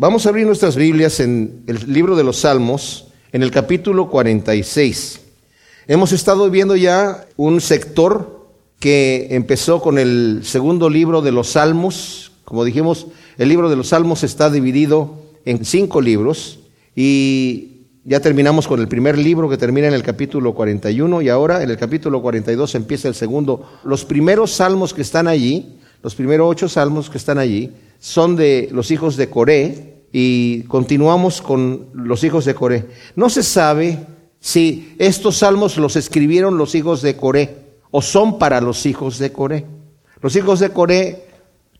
Vamos a abrir nuestras Biblias en el libro de los Salmos, en el capítulo 46. Hemos estado viendo ya un sector que empezó con el segundo libro de los Salmos. Como dijimos, el libro de los Salmos está dividido en cinco libros y ya terminamos con el primer libro que termina en el capítulo 41 y ahora en el capítulo 42 empieza el segundo. Los primeros salmos que están allí, los primeros ocho salmos que están allí, son de los hijos de Coré y continuamos con los hijos de Coré. No se sabe si estos salmos los escribieron los hijos de Coré o son para los hijos de Coré. Los hijos de Coré,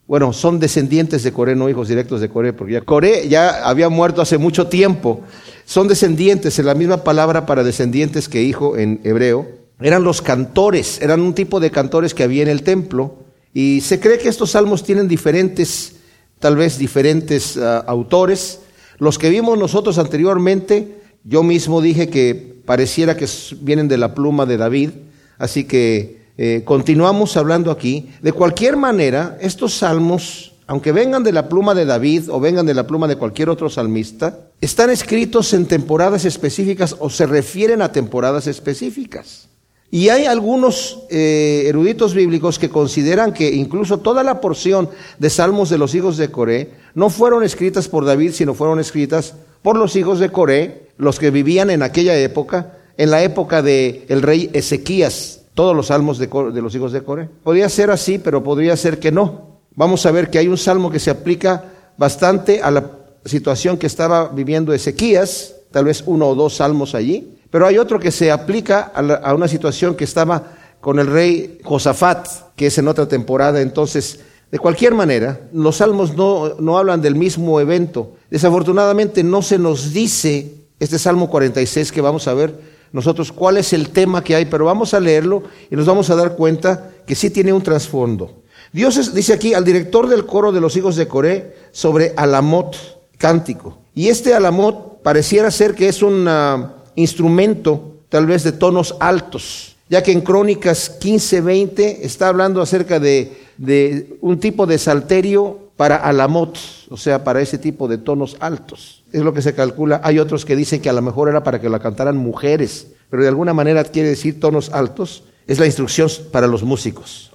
bueno, son descendientes de Coré, no hijos directos de Coré, porque Coré ya había muerto hace mucho tiempo. Son descendientes, en la misma palabra para descendientes que hijo en hebreo. Eran los cantores, eran un tipo de cantores que había en el templo. Y se cree que estos salmos tienen diferentes, tal vez diferentes uh, autores. Los que vimos nosotros anteriormente, yo mismo dije que pareciera que vienen de la pluma de David, así que eh, continuamos hablando aquí. De cualquier manera, estos salmos, aunque vengan de la pluma de David o vengan de la pluma de cualquier otro salmista, están escritos en temporadas específicas o se refieren a temporadas específicas. Y hay algunos eh, eruditos bíblicos que consideran que incluso toda la porción de salmos de los hijos de Coré no fueron escritas por David, sino fueron escritas por los hijos de Coré, los que vivían en aquella época, en la época del el rey Ezequías, todos los salmos de, de los hijos de Coré. Podría ser así, pero podría ser que no. Vamos a ver que hay un salmo que se aplica bastante a la situación que estaba viviendo Ezequías, tal vez uno o dos salmos allí, pero hay otro que se aplica a, una situación que estaba con el rey Josafat, que es en otra temporada. Entonces, de cualquier manera, los salmos no, no hablan del mismo evento. Desafortunadamente no se nos dice este Salmo 46 que vamos a ver nosotros cuál es el tema que hay, pero vamos a leerlo y nos vamos a dar cuenta que sí tiene un trasfondo. Dios dice aquí al director del coro de los hijos de Coré sobre Alamot, cántico. Y este Alamot pareciera ser que es un uh, instrumento tal vez de tonos altos, ya que en Crónicas 15-20 está hablando acerca de, de un tipo de salterio para Alamot, o sea, para ese tipo de tonos altos. Es lo que se calcula. Hay otros que dicen que a lo mejor era para que la cantaran mujeres, pero de alguna manera quiere decir tonos altos. Es la instrucción para los músicos.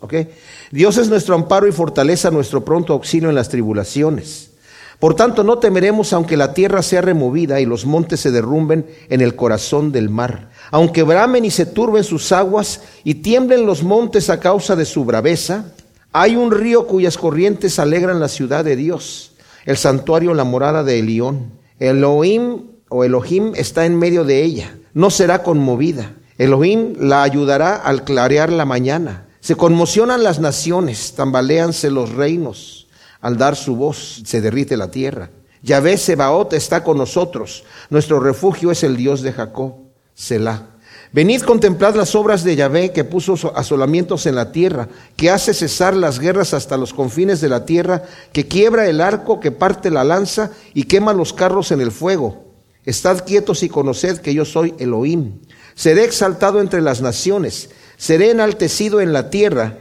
Dios es nuestro amparo y fortaleza, nuestro pronto auxilio en las tribulaciones. Por tanto, no temeremos aunque la tierra sea removida y los montes se derrumben en el corazón del mar, aunque bramen y se turben sus aguas y tiemblen los montes a causa de su braveza. Hay un río cuyas corrientes alegran la ciudad de Dios, el santuario, la morada de Elión. Elohim o Elohim está en medio de ella, no será conmovida. Elohim la ayudará al clarear la mañana. Se conmocionan las naciones, tambaleanse los reinos. Al dar su voz se derrite la tierra. Yahvé Sebaot está con nosotros. Nuestro refugio es el Dios de Jacob. Selah. Venid contemplad las obras de Yahvé que puso asolamientos en la tierra, que hace cesar las guerras hasta los confines de la tierra, que quiebra el arco, que parte la lanza y quema los carros en el fuego. Estad quietos y conoced que yo soy Elohim. Seré exaltado entre las naciones, seré enaltecido en la tierra.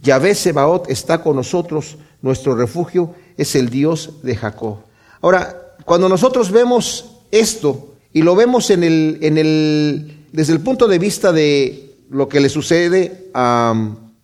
Yahvé Sebaot está con nosotros, nuestro refugio es el Dios de Jacob. Ahora, cuando nosotros vemos esto y lo vemos en el, en el desde el punto de vista de lo que le sucede a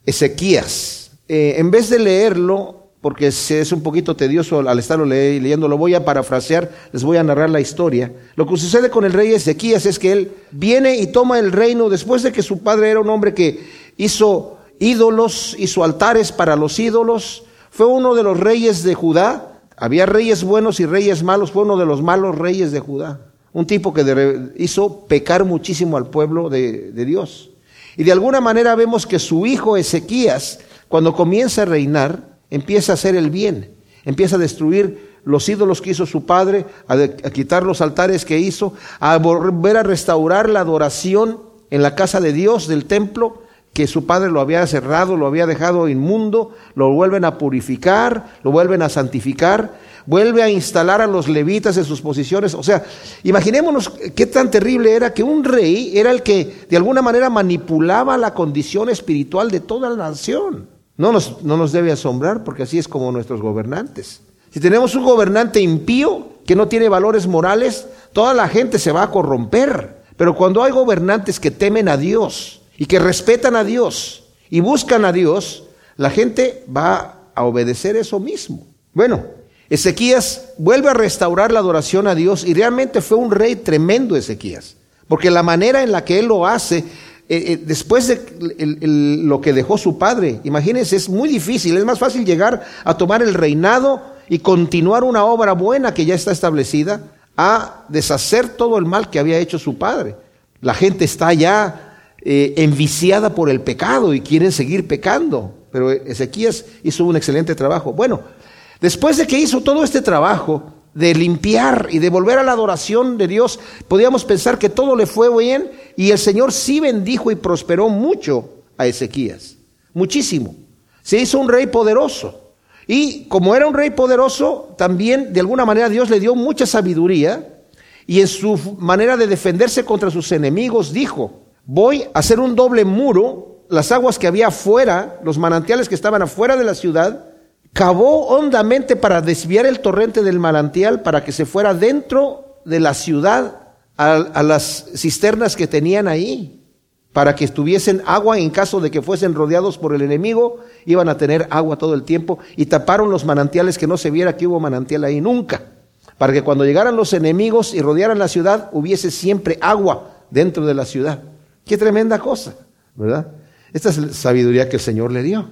Ezequías, eh, en vez de leerlo, porque es un poquito tedioso al estarlo le leyendo, lo voy a parafrasear, les voy a narrar la historia. Lo que sucede con el rey Ezequías es que él viene y toma el reino después de que su padre era un hombre que hizo ídolos, hizo altares para los ídolos, fue uno de los reyes de Judá, había reyes buenos y reyes malos, fue uno de los malos reyes de Judá. Un tipo que hizo pecar muchísimo al pueblo de, Dios. Y de alguna manera vemos que su hijo Ezequías, cuando comienza a reinar, empieza a hacer el bien, empieza a destruir los ídolos que hizo su padre, a quitar los altares que hizo, a volver a restaurar la adoración en la casa de Dios, del templo, que su padre lo había cerrado, lo había dejado inmundo, lo vuelven a purificar, lo vuelven a santificar vuelve a instalar a los levitas en sus posiciones. O sea, imaginémonos qué tan terrible era que un rey era el que de alguna manera manipulaba la condición espiritual de toda la nación. No nos, no nos debe asombrar porque así es como nuestros gobernantes. Si tenemos un gobernante impío que no tiene valores morales, toda la gente se va a corromper. Pero cuando hay gobernantes que temen a Dios y que respetan a Dios y buscan a Dios, la gente va a obedecer eso mismo. Bueno, Ezequías vuelve a restaurar la adoración a Dios y realmente fue un rey tremendo Ezequías, porque la manera en la que él lo hace, eh, eh, después de lo que dejó su padre, imagínense, es muy difícil, es más fácil llegar a tomar el reinado y continuar una obra buena que ya está establecida, a deshacer todo el mal que había hecho su padre. La gente está ya eh, enviciada por el pecado y quieren seguir pecando, pero Ezequías hizo un excelente trabajo. Bueno, Después de que hizo todo este trabajo de limpiar y de volver a la adoración de Dios, podíamos pensar que todo le fue bien y el Señor sí bendijo y prosperó mucho a Ezequías, muchísimo. Se hizo un rey poderoso. Y como era un rey poderoso, también de alguna manera Dios le dio mucha sabiduría y en su manera de defenderse contra sus enemigos dijo, voy a hacer un doble muro, las aguas que había afuera, los manantiales que estaban afuera de la ciudad, cavó hondamente para desviar el torrente del manantial para que se fuera dentro de la ciudad a, las cisternas que tenían ahí, para que estuviesen agua en caso de que fuesen rodeados por el enemigo, iban a tener agua todo el tiempo y taparon los manantiales que no se viera que hubo manantial ahí nunca, para que cuando llegaran los enemigos y rodearan la ciudad hubiese siempre agua dentro de la ciudad. Qué tremenda cosa, ¿verdad? Esta es la sabiduría que el Señor le dio.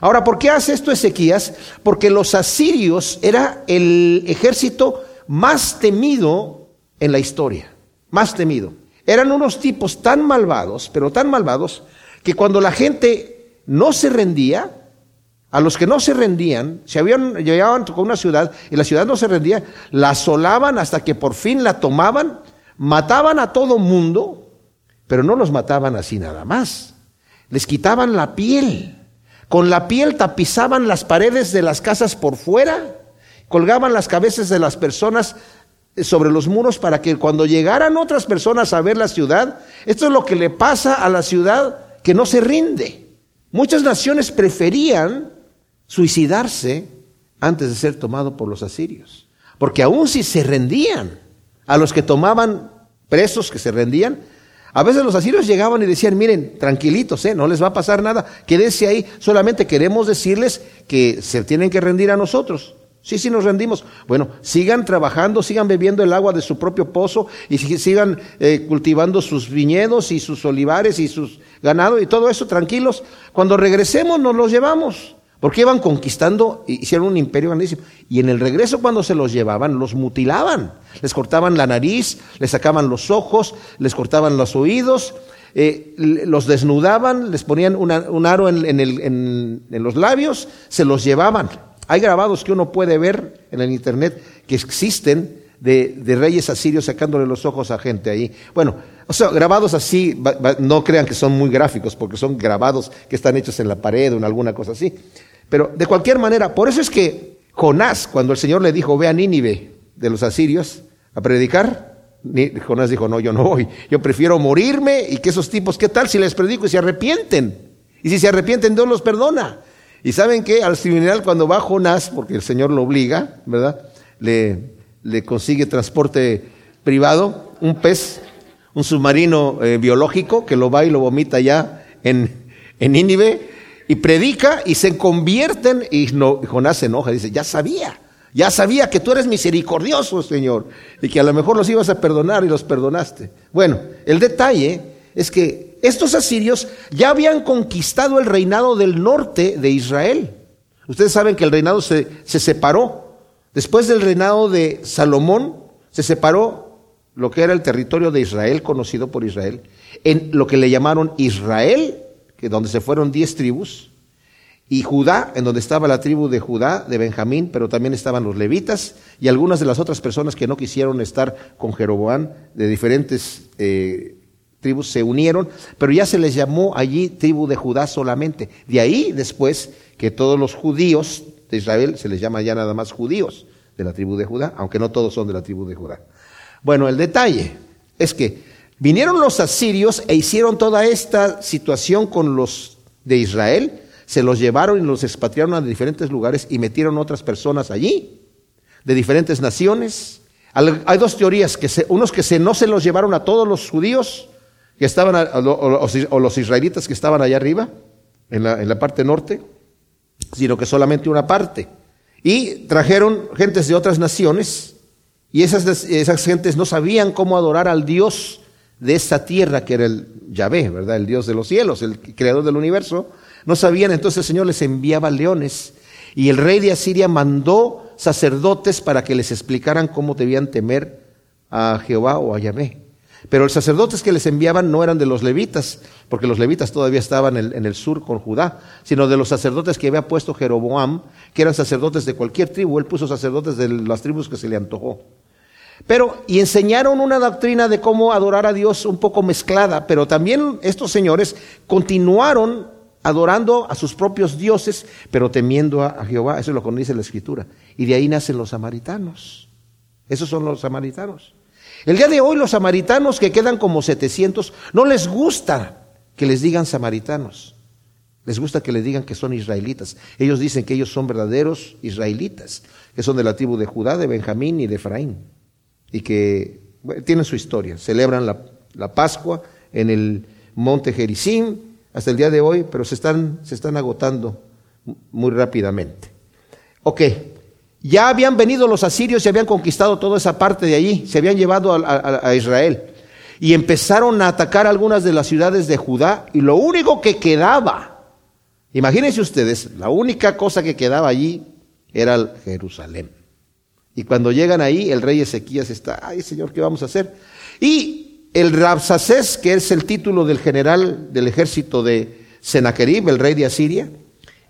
Ahora, ¿por qué hace esto Ezequías? Porque los asirios era el ejército más temido en la historia, más temido. Eran unos tipos tan malvados, pero tan malvados, que cuando la gente no se rendía, a los que no se rendían, se habían, llegaban con una ciudad y la ciudad no se rendía, la asolaban hasta que por fin la tomaban, mataban a todo mundo, pero no los mataban así nada más. Les quitaban la piel con la piel tapizaban las paredes de las casas por fuera, colgaban las cabezas de las personas eh, sobre los muros para que cuando llegaran otras personas a ver la ciudad, esto es lo que le pasa a la ciudad que no se rinde. Muchas naciones preferían suicidarse antes de ser tomado por los asirios, porque aun si se rendían, a los que tomaban presos que se rendían, a veces los asirios llegaban y decían, miren, tranquilitos, ¿eh? no les va a pasar nada, quédense ahí, solamente queremos decirles que se tienen que rendir a nosotros. Sí, sí, nos rendimos. Bueno, sigan trabajando, sigan bebiendo el agua de su propio pozo y sigan eh, cultivando sus viñedos y sus olivares y sus ganados y todo eso, tranquilos. Cuando regresemos nos los llevamos. Porque iban conquistando, hicieron un imperio grandísimo. Y en el regreso cuando se los llevaban, los mutilaban. Les cortaban la nariz, les sacaban los ojos, les cortaban los oídos, eh, los desnudaban, les ponían un aro en, los labios, se los llevaban. Hay grabados que uno puede ver en el internet que existen de, reyes asirios sacándole los ojos a gente ahí. Bueno, o sea, grabados así, no crean que son muy gráficos, porque son grabados que están hechos en la pared o en alguna cosa así. Pero de cualquier manera, por eso es que Jonás, cuando el Señor le dijo, ve a Nínive de los asirios a predicar, Jonás dijo, no, yo no voy, yo prefiero morirme y que esos tipos, ¿qué tal si les predico y se arrepienten? Y si se arrepienten, Dios los perdona. Y saben que al final cuando va Jonás, porque el Señor lo obliga, ¿verdad? Le, le consigue transporte privado, un pez, un submarino eh, biológico que lo va y lo vomita ya en, en Nínive, y predica y se convierten y Jonás se enoja, dice, ya sabía, ya sabía que tú eres misericordioso, Señor, y que a lo mejor los ibas a perdonar y los perdonaste. Bueno, el detalle es que estos asirios ya habían conquistado el reinado del norte de Israel. Ustedes saben que el reinado se, se separó. Después del reinado de Salomón, se separó lo que era el territorio de Israel, conocido por Israel, en lo que le llamaron Israel donde se fueron diez tribus, y Judá, en donde estaba la tribu de Judá, de Benjamín, pero también estaban los levitas y algunas de las otras personas que no quisieron estar con Jeroboam de diferentes eh, tribus se unieron, pero ya se les llamó allí tribu de Judá solamente. De ahí después que todos los judíos de Israel se les llama ya nada más judíos de la tribu de Judá, aunque no todos son de la tribu de Judá. Bueno, el detalle es que Vinieron los asirios e hicieron toda esta situación con los de Israel, se los llevaron y los expatriaron a diferentes lugares y metieron otras personas allí. de diferentes naciones. Hay dos teorías, que unos que se, no se los llevaron a todos los judíos que estaban, o los israelitas que estaban allá arriba, en la, en la parte norte, sino que solamente una parte. Y trajeron gentes de otras naciones, y esas, esas gentes no sabían cómo adorar al Dios de esa tierra, que era el Yahvé, ¿verdad? El Dios de los cielos, el creador del universo. No sabían, entonces el Señor les enviaba leones, y el rey de Asiria mandó sacerdotes para que les explicaran cómo debían temer a Jehová o a Yahvé. Pero los sacerdotes que les enviaban no eran de los levitas, porque los levitas todavía estaban en el, sur con Judá, sino de los sacerdotes que había puesto Jeroboam, que eran sacerdotes de cualquier tribu. Él puso sacerdotes de las tribus que se le antojó. Pero, y enseñaron una doctrina de cómo adorar a Dios un poco mezclada, pero también estos señores continuaron adorando a sus propios dioses, pero temiendo a, Jehová. Eso es lo que dice la Escritura. Y de ahí nacen los samaritanos. Esos son los samaritanos. El día de hoy los samaritanos que quedan como 700, no les gusta que les digan samaritanos. Les gusta que les digan que son israelitas. Ellos dicen que ellos son verdaderos israelitas, que son de la tribu de Judá, de Benjamín y de Efraín. Y que tienen su historia. Celebran la, la Pascua en el monte Jericín, hasta el día de hoy, pero se están, se están agotando muy rápidamente. Ok, ya habían venido los asirios y habían conquistado toda esa parte de allí, se habían llevado a, Israel y empezaron a atacar algunas de las ciudades de Judá y lo único que quedaba, imagínense ustedes, la única cosa que quedaba allí era Jerusalén. Y cuando llegan ahí, el rey Ezequías está, ay Señor, ¿qué vamos a hacer? Y el Rabsacés, que es el título del general del ejército de Sennacherib, el rey de Asiria,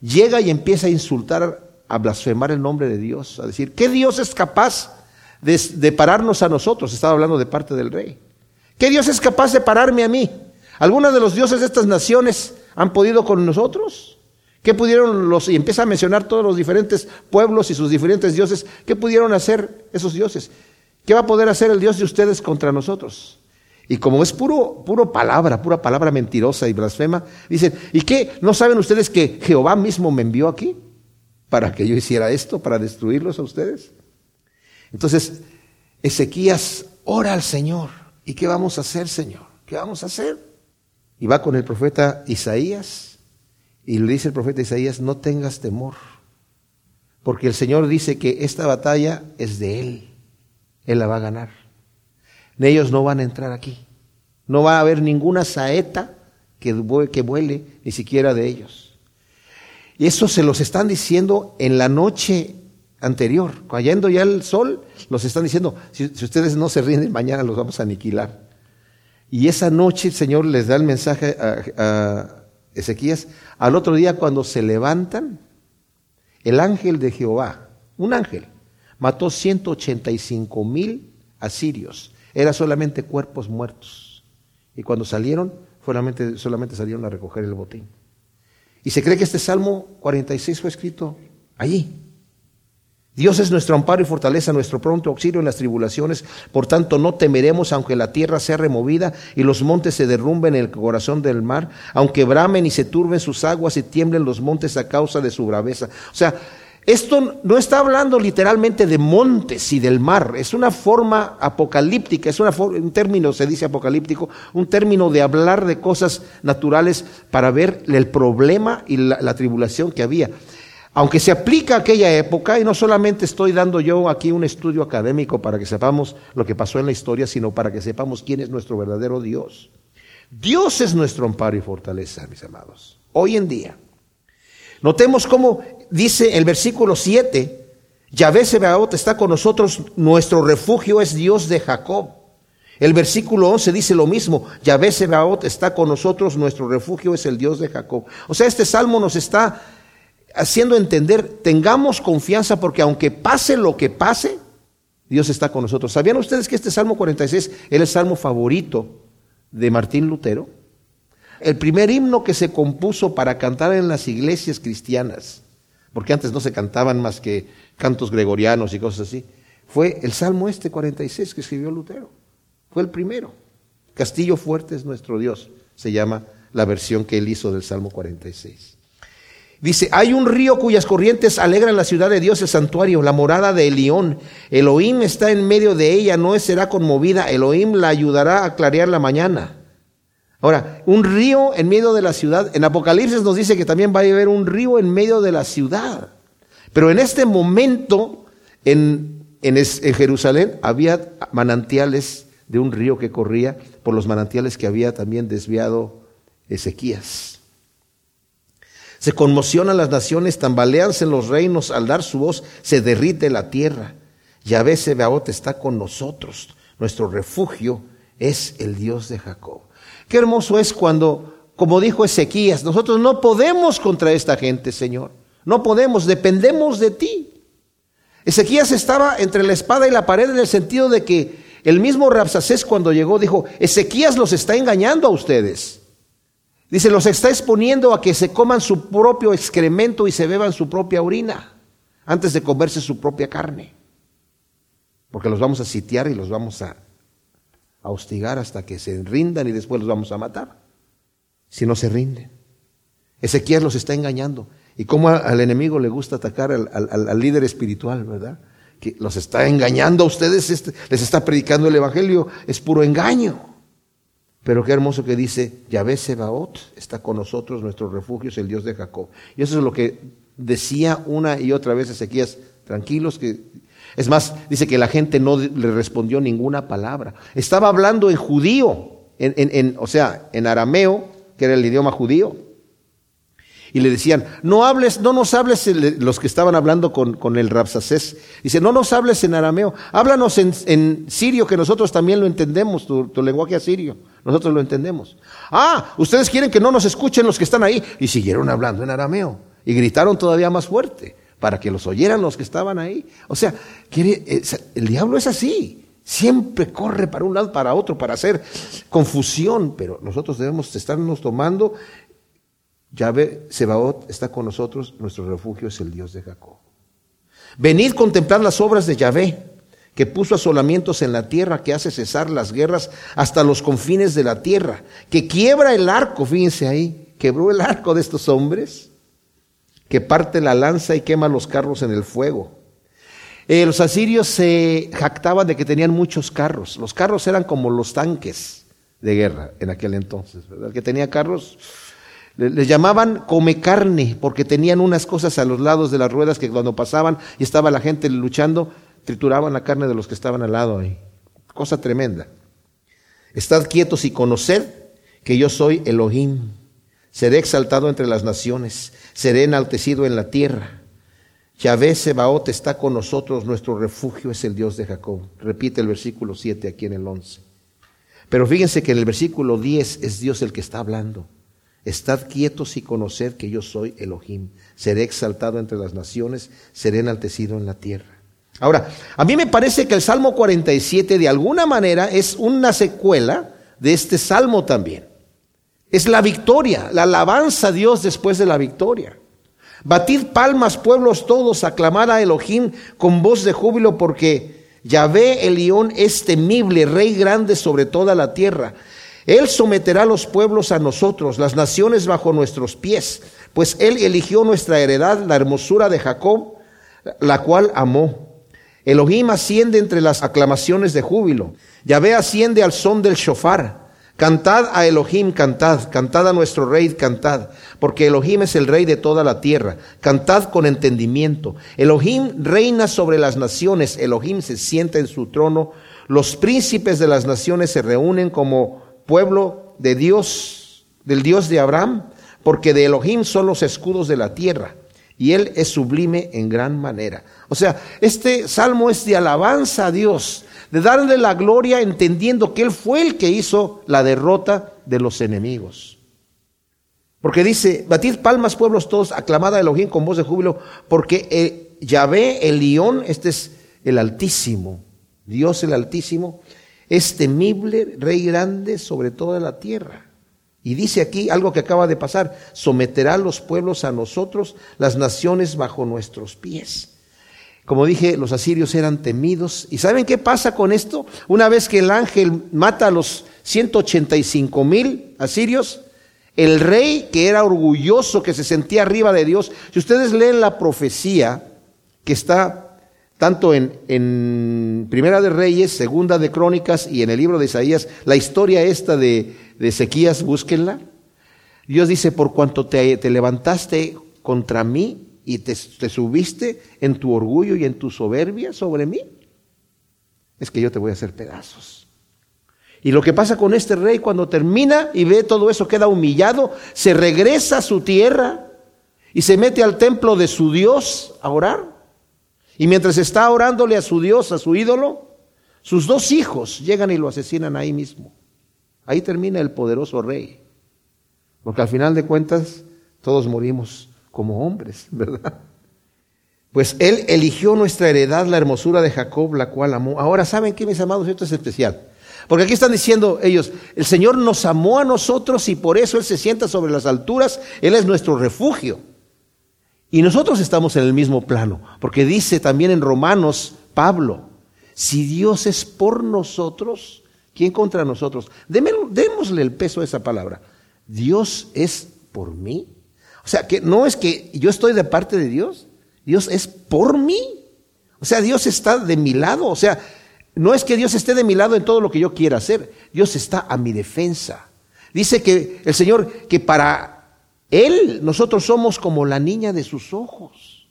llega y empieza a insultar, a blasfemar el nombre de Dios, a decir, ¿qué Dios es capaz de, pararnos a nosotros? Estaba hablando de parte del rey. ¿Qué Dios es capaz de pararme a mí? ¿Algunos de los dioses de estas naciones han podido con nosotros? ¿Qué pudieron los, y empieza a mencionar todos los diferentes pueblos y sus diferentes dioses, qué pudieron hacer esos dioses? ¿Qué va a poder hacer el Dios de ustedes contra nosotros? Y como es puro, puro palabra, pura palabra mentirosa y blasfema, dicen, ¿y qué? ¿No saben ustedes que Jehová mismo me envió aquí para que yo hiciera esto, para destruirlos a ustedes? Entonces, Ezequías ora al Señor. ¿Y qué vamos a hacer, Señor? ¿Qué vamos a hacer? Y va con el profeta Isaías y le dice el profeta Isaías, no tengas temor, porque el Señor dice que esta batalla es de Él, Él la va a ganar ellos no van a entrar aquí. No va a haber ninguna saeta que, que vuele, ni siquiera de ellos. Y eso se los están diciendo en la noche anterior. Cayendo ya el sol, los están diciendo, si, ustedes no se rinden, mañana los vamos a aniquilar. Y esa noche el Señor les da el mensaje a, a Ezequías. Al otro día cuando se levantan, el ángel de Jehová, un ángel, mató 185 mil asirios era solamente cuerpos muertos. Y cuando salieron, solamente, solamente salieron a recoger el botín. Y se cree que este Salmo 46 fue escrito allí. Dios es nuestro amparo y fortaleza, nuestro pronto auxilio en las tribulaciones. Por tanto, no temeremos aunque la tierra sea removida y los montes se derrumben en el corazón del mar, aunque bramen y se turben sus aguas y tiemblen los montes a causa de su braveza. O sea, esto no está hablando literalmente de montes y del mar, es una forma apocalíptica, es una un término, se dice apocalíptico, un término de hablar de cosas naturales para ver el problema y la, tribulación que había. Aunque se aplica a aquella época, y no solamente estoy dando yo aquí un estudio académico para que sepamos lo que pasó en la historia, sino para que sepamos quién es nuestro verdadero Dios. Dios es nuestro amparo y fortaleza, mis amados, hoy en día. Notemos cómo dice el versículo 7, Yahvé Sebaot está con nosotros, nuestro refugio es Dios de Jacob. El versículo 11 dice lo mismo, Yahvé Sebaot está con nosotros, nuestro refugio es el Dios de Jacob. O sea, este salmo nos está haciendo entender, tengamos confianza porque aunque pase lo que pase, Dios está con nosotros. ¿Sabían ustedes que este Salmo 46 es el salmo favorito de Martín Lutero? el primer himno que se compuso para cantar en las iglesias cristianas, porque antes no se cantaban más que cantos gregorianos y cosas así, fue el Salmo este 46 que escribió Lutero. Fue el primero. Castillo fuerte es nuestro Dios, se llama la versión que él hizo del Salmo 46. Dice, hay un río cuyas corrientes alegran la ciudad de Dios, el santuario, la morada de Elión. Elohim está en medio de ella, no será conmovida. Elohim la ayudará a clarear la mañana. Ahora, un río en medio de la ciudad. En Apocalipsis nos dice que también va a haber un río en medio de la ciudad. Pero en este momento, en, en, en Jerusalén, había manantiales de un río que corría por los manantiales que había también desviado Ezequías. Se conmocionan las naciones, tambaleanse los reinos, al dar su voz se derrite la tierra. Yahvé Sebaot está con nosotros, nuestro refugio es el Dios de Jacob. Qué hermoso es cuando, como dijo Ezequías, nosotros no podemos contra esta gente, Señor. No podemos, dependemos de ti. Ezequías estaba entre la espada y la pared en el sentido de que el mismo Rapsacés cuando llegó dijo, Ezequías los está engañando a ustedes. Dice, los está exponiendo a que se coman su propio excremento y se beban su propia orina antes de comerse su propia carne. Porque los vamos a sitiar y los vamos a, hostigar hasta que se rindan y después los vamos a matar. Si no se rinden. Ezequiel los está engañando. Y cómo al enemigo le gusta atacar al, al líder espiritual, ¿verdad? Que los está engañando a ustedes, este, les está predicando el Evangelio, es puro engaño. Pero qué hermoso que dice, Yahvé Sebaot está con nosotros, nuestro refugio es el Dios de Jacob. Y eso es lo que decía una y otra vez Ezequías, tranquilos que... Es más, dice que la gente no le respondió ninguna palabra. Estaba hablando en judío, en, en, o sea, en arameo, que era el idioma judío. Y le decían, no hables, no nos hables, los que estaban hablando con, con el Rapsacés. Dice, no nos hables en arameo, háblanos en, en sirio, que nosotros también lo entendemos, tu, tu lenguaje asirio. Nosotros lo entendemos. Ah, ustedes quieren que no nos escuchen los que están ahí. Y siguieron hablando en arameo. Y gritaron todavía más fuerte para que los oyeran los que estaban ahí. O sea, el diablo es así. Siempre corre para un lado, para otro, para hacer confusión. Pero nosotros debemos estarnos tomando Yahvé Sebaot está con nosotros, nuestro refugio es el Dios de Jacob. Venid contemplar las obras de Yahvé, que puso asolamientos en la tierra, que hace cesar las guerras hasta los confines de la tierra, que quiebra el arco, fíjense ahí, quebró el arco de estos hombres, que parte la lanza y quema los carros en el fuego. Eh, los asirios se jactaban de que tenían muchos carros. Los carros eran como los tanques de guerra en aquel entonces, ¿verdad? Que tenía carros les llamaban come carne porque tenían unas cosas a los lados de las ruedas que cuando pasaban y estaba la gente luchando, trituraban la carne de los que estaban al lado ahí. Cosa tremenda. Estad quietos y conoced que yo soy Elohim. Seré exaltado entre las naciones, seré enaltecido en la tierra. Yahvé Sebaot está con nosotros, nuestro refugio es el Dios de Jacob. Repite el versículo 7 aquí en el 11. Pero fíjense que en el versículo 10 es Dios el que está hablando. Estad quietos y conoced que yo soy Elohim. Seré exaltado entre las naciones, seré enaltecido en la tierra. Ahora, a mí me parece que el Salmo 47 de alguna manera es una secuela de este Salmo también. Es la victoria, la alabanza a Dios después de la victoria. Batid palmas, pueblos todos, aclamad a Elohim con voz de júbilo, porque Yahvé el león es temible, rey grande sobre toda la tierra. Él someterá los pueblos a nosotros, las naciones bajo nuestros pies, pues Él eligió nuestra heredad, la hermosura de Jacob, la cual amó. Elohim asciende entre las aclamaciones de júbilo. Yahvé asciende al son del shofar. Cantad a Elohim, cantad, cantad a nuestro rey, cantad, porque Elohim es el rey de toda la tierra. Cantad con entendimiento. Elohim reina sobre las naciones, Elohim se sienta en su trono. Los príncipes de las naciones se reúnen como pueblo de Dios, del Dios de Abraham, porque de Elohim son los escudos de la tierra, y Él es sublime en gran manera. O sea, este salmo es de alabanza a Dios, de darle la gloria entendiendo que Él fue el que hizo la derrota de los enemigos. Porque dice, batid palmas pueblos todos, aclamada Elohim con voz de júbilo, porque eh, Yahvé, el león, este es el Altísimo, Dios el Altísimo, es temible, rey grande sobre toda la tierra. Y dice aquí algo que acaba de pasar, someterá los pueblos a nosotros, las naciones bajo nuestros pies. Como dije, los asirios eran temidos. ¿Y saben qué pasa con esto? Una vez que el ángel mata a los 185 mil asirios, El rey que era orgulloso, que se sentía arriba de Dios. Si ustedes leen la profecía que está tanto en, Primera de Reyes, Segunda de Crónicas y en el libro de Isaías, la historia esta de, de Ezequías, búsquenla. Dios dice, por cuanto te, te levantaste contra mí y te subiste en tu orgullo y en tu soberbia sobre mí, es que yo te voy a hacer pedazos. Y lo que pasa con este rey cuando termina y ve todo eso, queda humillado, se regresa a su tierra y se mete al templo de su Dios a orar. Y mientras está orándole a su Dios, a su ídolo, sus dos hijos llegan y lo asesinan ahí mismo. Ahí termina el poderoso rey. Porque al final de cuentas todos morimos como hombres, ¿verdad? Pues Él eligió nuestra heredad, la hermosura de Jacob, la cual amó. Ahora, ¿saben qué, mis amados? Esto es especial. Porque aquí están diciendo ellos, el Señor nos amó a nosotros y por eso Él se sienta sobre las alturas, Él es nuestro refugio. Y nosotros estamos en el mismo plano, porque dice también en Romanos Pablo, si Dios es por nosotros, ¿quién contra nosotros? démosle el peso a esa palabra. Dios es por mí. O sea, que no es que yo estoy de parte de Dios, Dios es por mí. O sea, Dios está de mi lado. O sea, no es que Dios esté de mi lado en todo lo que yo quiera hacer. Dios está a mi defensa. Dice que el Señor, que para Él nosotros somos como la niña de sus ojos.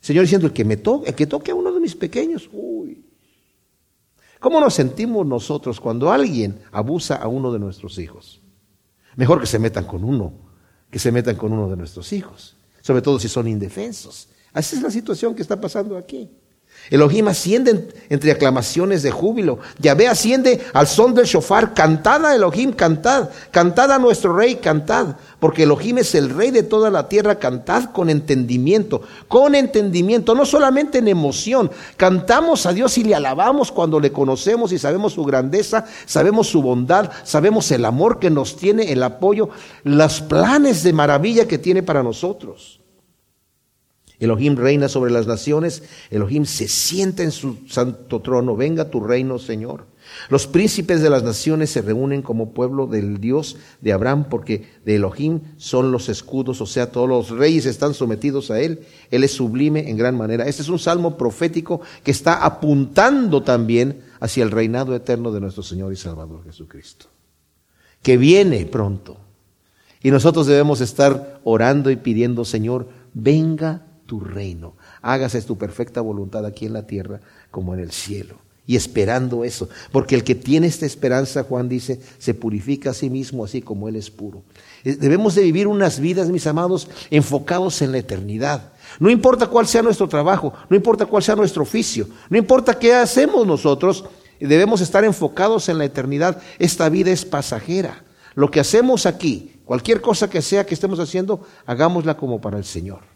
Señor diciendo, el que me toque, el que toque a uno de mis pequeños, uy. ¿Cómo nos sentimos nosotros cuando alguien abusa a uno de nuestros hijos? Mejor que se metan con uno, que se metan con uno de nuestros hijos sobre todo si son indefensos. Así es la situación que está pasando aquí. Elohim asciende entre aclamaciones de júbilo. Yahvé asciende al son del shofar. Cantad a Elohim, cantad. Cantad a nuestro rey, cantad. Porque Elohim es el rey de toda la tierra. Cantad con entendimiento. Con entendimiento, no solamente en emoción. Cantamos a Dios y le alabamos cuando le conocemos y sabemos su grandeza, sabemos su bondad, sabemos el amor que nos tiene, el apoyo, los planes de maravilla que tiene para nosotros. Elohim reina sobre las naciones, Elohim se sienta en su santo trono, venga tu reino, Señor. Los príncipes de las naciones se reúnen como pueblo del Dios de Abraham, porque de Elohim son los escudos, o sea, todos los reyes están sometidos a Él. Él es sublime en gran manera. Este es un salmo profético que está apuntando también hacia el reinado eterno de nuestro Señor y Salvador Jesucristo, que viene pronto. Y nosotros debemos estar orando y pidiendo, Señor, venga tu reino. Hágase tu perfecta voluntad aquí en la tierra como en el cielo. Y esperando eso. Porque el que tiene esta esperanza, Juan dice, se purifica a sí mismo así como Él es puro. Eh, debemos de vivir unas vidas, mis amados, enfocados en la eternidad. No importa cuál sea nuestro trabajo, no importa cuál sea nuestro oficio, no importa qué hacemos nosotros, debemos estar enfocados en la eternidad. Esta vida es pasajera. Lo que hacemos aquí, cualquier cosa que sea que estemos haciendo, hagámosla como para el Señor.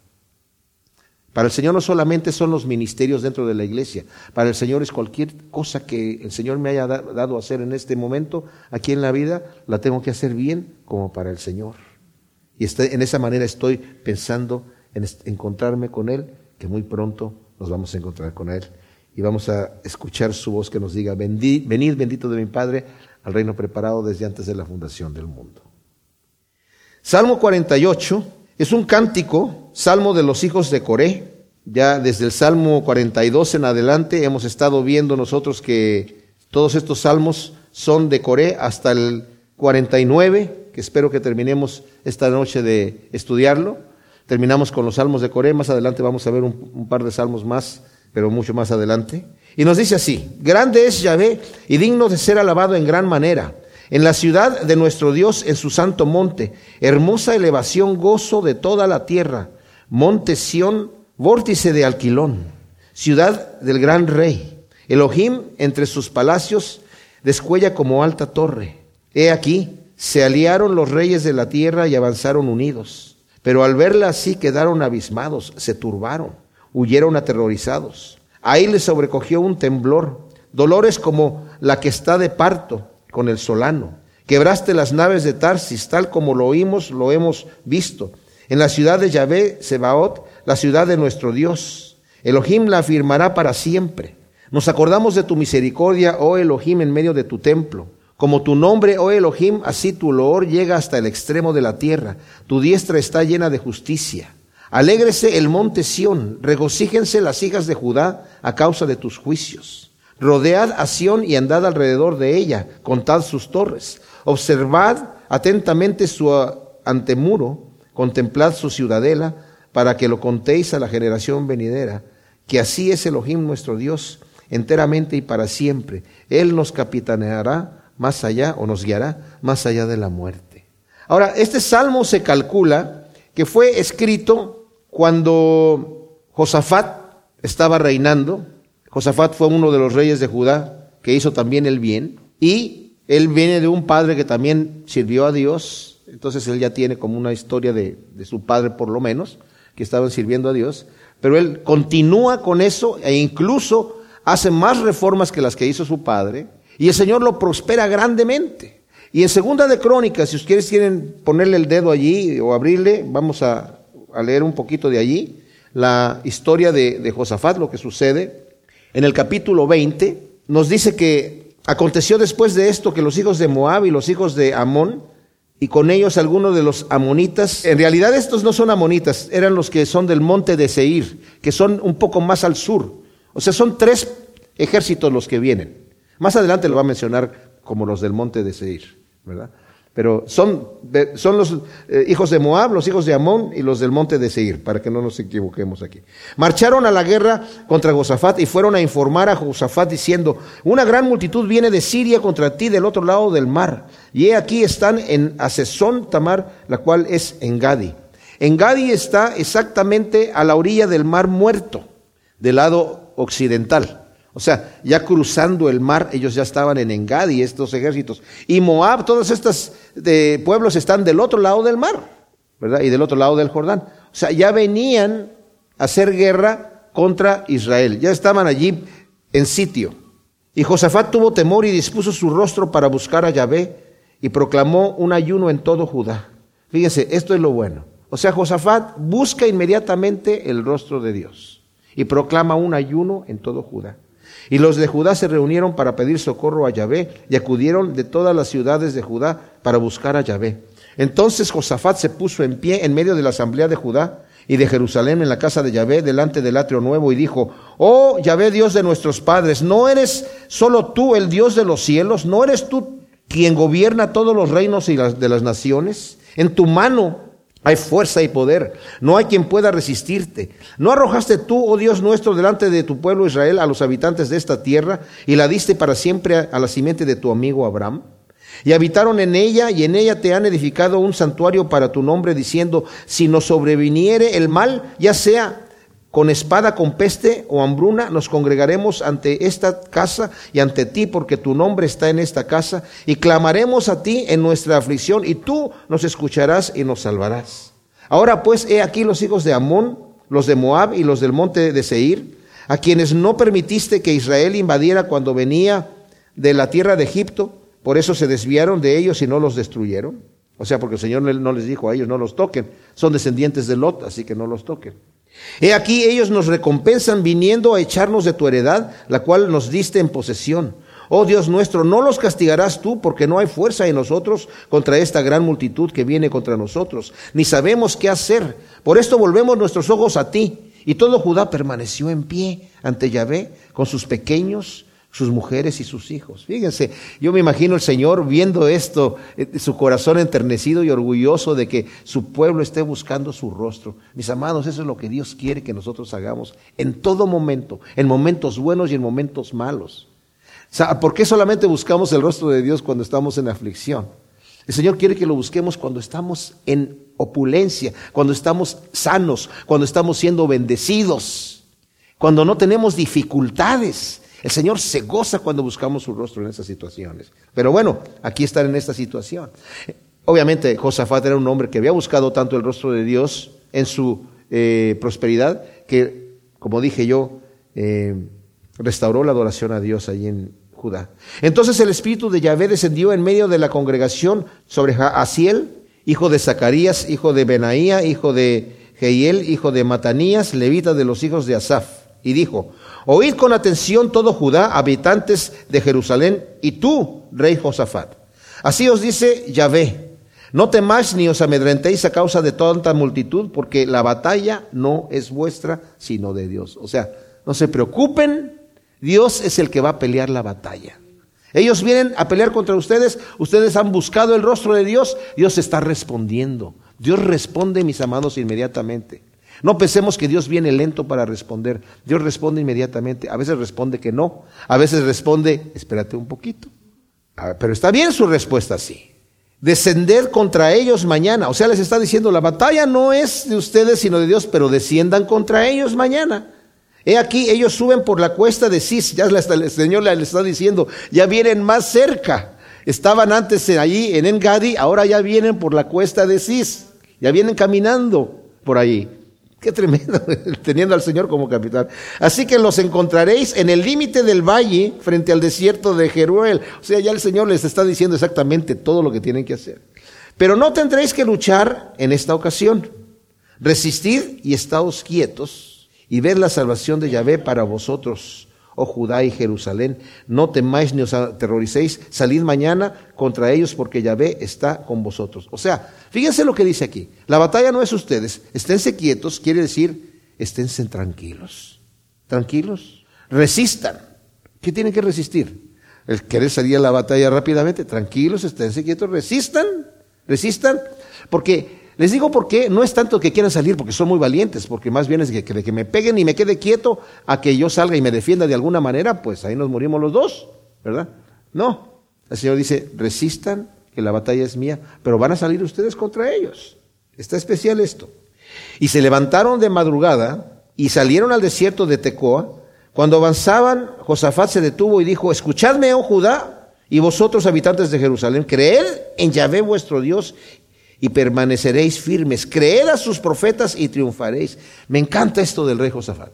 Para el Señor no solamente son los ministerios dentro de la iglesia, para el Señor es cualquier cosa que el Señor me haya dado a hacer en este momento, aquí en la vida, la tengo que hacer bien como para el Señor. Y este, en esa manera estoy pensando en encontrarme con Él, que muy pronto nos vamos a encontrar con Él. Y vamos a escuchar su voz que nos diga, venid bendito de mi Padre al reino preparado desde antes de la fundación del mundo. Salmo 48 es un cántico, salmo de los hijos de Coré. Ya desde el Salmo 42 en adelante hemos estado viendo nosotros que todos estos salmos son de Coré hasta el 49, que espero que terminemos esta noche de estudiarlo. Terminamos con los salmos de Coré, más adelante vamos a ver un, par de salmos más, pero mucho más adelante. Y nos dice así, grande es Yahvé y digno de ser alabado en gran manera en la ciudad de nuestro Dios, en su santo monte, hermosa elevación, gozo de toda la tierra, monte Sión, vórtice de Alquilón, ciudad del gran rey. Elohim entre sus palacios descuella como alta torre. He aquí, se aliaron los reyes de la tierra y avanzaron unidos. Pero al verla así quedaron abismados, se turbaron, huyeron aterrorizados. Ahí les sobrecogió un temblor, dolores como la que está de parto con el solano. Quebraste las naves de Tarsis, tal como lo oímos, lo hemos visto. En la ciudad de Yahvé, Sebaot, la ciudad de nuestro Dios. Elohim la afirmará para siempre. Nos acordamos de tu misericordia, oh Elohim, en medio de tu templo. Como tu nombre, oh Elohim, así tu loor llega hasta el extremo de la tierra. Tu diestra está llena de justicia. Alégrese el monte Sión, regocíjense las hijas de Judá a causa de tus juicios. Rodead a Sión y andad alrededor de ella, contad sus torres. Observad atentamente su antemuro, contemplad su ciudadela, para que lo contéis a la generación venidera, que así es Elohim nuestro Dios, enteramente y para siempre. Él nos capitaneará más allá o nos guiará más allá de la muerte. Ahora, este salmo se calcula que fue escrito cuando Josafat estaba reinando. Josafat fue uno de los reyes de Judá que hizo también el bien y él viene de un padre que también sirvió a Dios, entonces él ya tiene como una historia de, su padre por lo menos, que estaban sirviendo a Dios, pero él continúa con eso e incluso hace más reformas que las que hizo su padre y el Señor lo prospera grandemente. Y en Segunda de Crónicas, si ustedes quieren ponerle el dedo allí o abrirle, vamos a, leer un poquito de allí, la historia de, de Josafat, lo que sucede. En el capítulo 20 nos dice que aconteció después de esto que los hijos de Moab y los hijos de Amón, y con ellos algunos de los amonitas, en realidad estos no son amonitas, eran los que son del monte de Seir, que son un poco más al sur. O sea, son tres ejércitos los que vienen. Más adelante lo va a mencionar como los del monte de Seir. ¿verdad? Pero son, son los eh, hijos de Moab, los hijos de Amón y los del monte de Seir, para que no nos equivoquemos aquí. Marcharon a la guerra contra Josafat y fueron a informar a Josafat diciendo, una gran multitud viene de Siria contra ti del otro lado del mar. Y he aquí están en Asesón Tamar, la cual es en Gadi. En Gadi está exactamente a la orilla del mar muerto, del lado occidental. O sea, ya cruzando el mar, ellos ya estaban en Engadi, estos ejércitos. Y Moab, todos estos de pueblos están del otro lado del mar, ¿verdad? Y del otro lado del Jordán. O sea, ya venían a hacer guerra contra Israel. Ya estaban allí en sitio. Y Josafat tuvo temor y dispuso su rostro para buscar a Yahvé y proclamó un ayuno en todo Judá. Fíjense, esto es lo bueno. O sea, Josafat busca inmediatamente el rostro de Dios y proclama un ayuno en todo Judá. Y los de Judá se reunieron para pedir socorro a Yahvé y acudieron de todas las ciudades de Judá para buscar a Yahvé. Entonces Josafat se puso en pie en medio de la asamblea de Judá y de Jerusalén en la casa de Yahvé delante del atrio nuevo y dijo, Oh Yahvé Dios de nuestros padres, ¿no eres solo tú el Dios de los cielos? ¿No eres tú quien gobierna todos los reinos y las, de las naciones? En tu mano hay fuerza y poder. No hay quien pueda resistirte. ¿No arrojaste tú, oh Dios nuestro, delante de tu pueblo Israel a los habitantes de esta tierra y la diste para siempre a la simiente de tu amigo Abraham? Y habitaron en ella y en ella te han edificado un santuario para tu nombre diciendo, si nos sobreviniere el mal, ya sea con espada, con peste o hambruna, nos congregaremos ante esta casa y ante ti, porque tu nombre está en esta casa, y clamaremos a ti en nuestra aflicción, y tú nos escucharás y nos salvarás. Ahora pues, he aquí los hijos de Amón, los de Moab y los del monte de Seir, a quienes no permitiste que Israel invadiera cuando venía de la tierra de Egipto, por eso se desviaron de ellos y no los destruyeron. O sea, porque el Señor no les dijo a ellos, no los toquen. Son descendientes de Lot, así que no los toquen. He aquí ellos nos recompensan viniendo a echarnos de tu heredad, la cual nos diste en posesión. Oh Dios nuestro, no los castigarás tú, porque no hay fuerza en nosotros contra esta gran multitud que viene contra nosotros, ni sabemos qué hacer. Por esto volvemos nuestros ojos a ti. Y todo Judá permaneció en pie ante Yahvé, con sus pequeños sus mujeres y sus hijos. Fíjense, yo me imagino el Señor viendo esto, eh, su corazón enternecido y orgulloso de que su pueblo esté buscando su rostro. Mis amados, eso es lo que Dios quiere que nosotros hagamos en todo momento, en momentos buenos y en momentos malos. ¿Por qué solamente buscamos el rostro de Dios cuando estamos en aflicción? El Señor quiere que lo busquemos cuando estamos en opulencia, cuando estamos sanos, cuando estamos siendo bendecidos, cuando no tenemos dificultades. El Señor se goza cuando buscamos su rostro en esas situaciones. Pero bueno, aquí están en esta situación. Obviamente, Josafat era un hombre que había buscado tanto el rostro de Dios en su eh, prosperidad que, como dije yo, eh, restauró la adoración a Dios allí en Judá. Entonces el espíritu de Yahvé descendió en medio de la congregación sobre Asiel, hijo de Zacarías, hijo de Benaía, hijo de Jehiel, hijo de Matanías, levita de los hijos de Asaf, y dijo, Oíd con atención todo Judá, habitantes de Jerusalén, y tú, rey Josafat. Así os dice Yahvé, no temáis ni os amedrentéis a causa de tanta multitud, porque la batalla no es vuestra, sino de Dios. O sea, no se preocupen, Dios es el que va a pelear la batalla. Ellos vienen a pelear contra ustedes, ustedes han buscado el rostro de Dios, Dios está respondiendo. Dios responde, mis amados, inmediatamente. No pensemos que Dios viene lento para responder. Dios responde inmediatamente. A veces responde que no. A veces responde, espérate un poquito. Pero está bien su respuesta así. Descender contra ellos mañana. O sea, les está diciendo, la batalla no es de ustedes, sino de Dios, pero desciendan contra ellos mañana. He aquí, ellos suben por la cuesta de Cis. Ya el Señor les está diciendo, ya vienen más cerca. Estaban antes allí en Engadi, ahora ya vienen por la cuesta de Cis. Ya vienen caminando por allí. Qué tremendo, teniendo al Señor como capitán. Así que los encontraréis en el límite del valle frente al desierto de Jeruel. O sea, ya el Señor les está diciendo exactamente todo lo que tienen que hacer. Pero no tendréis que luchar en esta ocasión. Resistir y estaos quietos y ver la salvación de Yahvé para vosotros oh Judá y Jerusalén, no temáis ni os aterroricéis, salid mañana contra ellos porque Yahvé está con vosotros. O sea, fíjense lo que dice aquí, la batalla no es ustedes, esténse quietos, quiere decir, esténse tranquilos, tranquilos, resistan. ¿Qué tienen que resistir? El querer salir a la batalla rápidamente, tranquilos, esténse quietos, resistan, resistan, porque les digo por qué, no es tanto que quieran salir porque son muy valientes, porque más bien es que, que, que, me peguen y me quede quieto a que yo salga y me defienda de alguna manera, pues ahí nos morimos los dos, ¿verdad? No, el Señor dice, resistan, que la batalla es mía, pero van a salir ustedes contra ellos. Está especial esto. Y se levantaron de madrugada y salieron al desierto de Tecoa. Cuando avanzaban, Josafat se detuvo y dijo, escuchadme, oh Judá, y vosotros habitantes de Jerusalén, creed en Yahvé vuestro Dios y permaneceréis firmes. Creed a sus profetas y triunfaréis. Me encanta esto del rey Josafat.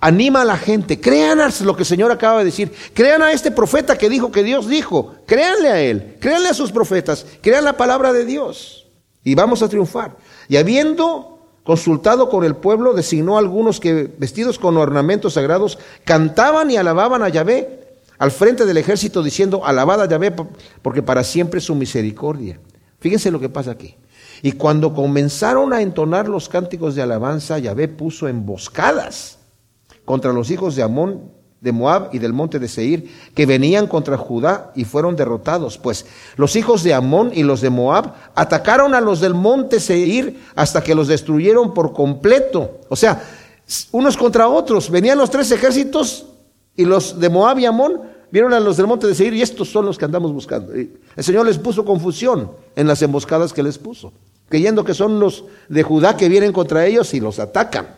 Anima a la gente, crean lo que el Señor acaba de decir, crean a este profeta que dijo que Dios dijo, créanle a él, créanle a sus profetas, crean la palabra de Dios y vamos a triunfar. Y habiendo consultado con el pueblo, designó a algunos que vestidos con ornamentos sagrados cantaban y alababan a Yahvé al frente del ejército diciendo, alabad a Yahvé porque para siempre es su misericordia. Fíjense lo que pasa aquí. Y cuando comenzaron a entonar los cánticos de alabanza, Yahvé puso emboscadas contra los hijos de Amón, de Moab y del monte de Seir, que venían contra Judá y fueron derrotados. Pues los hijos de Amón y los de Moab atacaron a los del monte Seir hasta que los destruyeron por completo. O sea, unos contra otros. Venían los tres ejércitos y los de Moab y Amón vieron a los del monte de Seir y estos son los que andamos buscando. el Señor les puso confusión en las emboscadas que les puso creyendo que son los de Judá que vienen contra ellos y los atacan.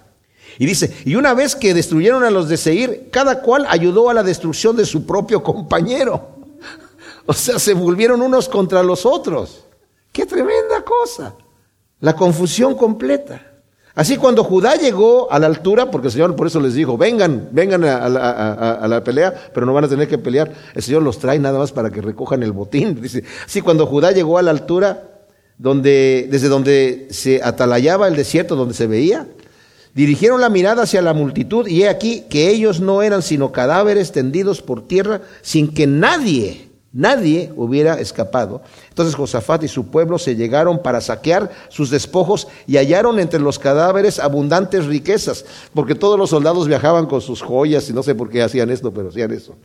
Y dice, y una vez que destruyeron a los de Seir, cada cual ayudó a la destrucción de su propio compañero. O sea, se volvieron unos contra los otros. ¡Qué tremenda cosa! La confusión completa. Así cuando Judá llegó a la altura, porque el Señor por eso les dijo, vengan, vengan a, a, la pelea, pero no van a tener que pelear, el Señor los trae nada más para que recojan el botín. Dice, así cuando Judá llegó a la altura, donde, desde donde se atalayaba el desierto, donde se veía, dirigieron la mirada hacia la multitud y he aquí que ellos no eran sino cadáveres tendidos por tierra sin que nadie, nadie hubiera escapado. Entonces Josafat y su pueblo se llegaron para saquear sus despojos y hallaron entre los cadáveres abundantes riquezas, porque todos los soldados viajaban con sus joyas y no sé por qué hacían esto, pero hacían eso.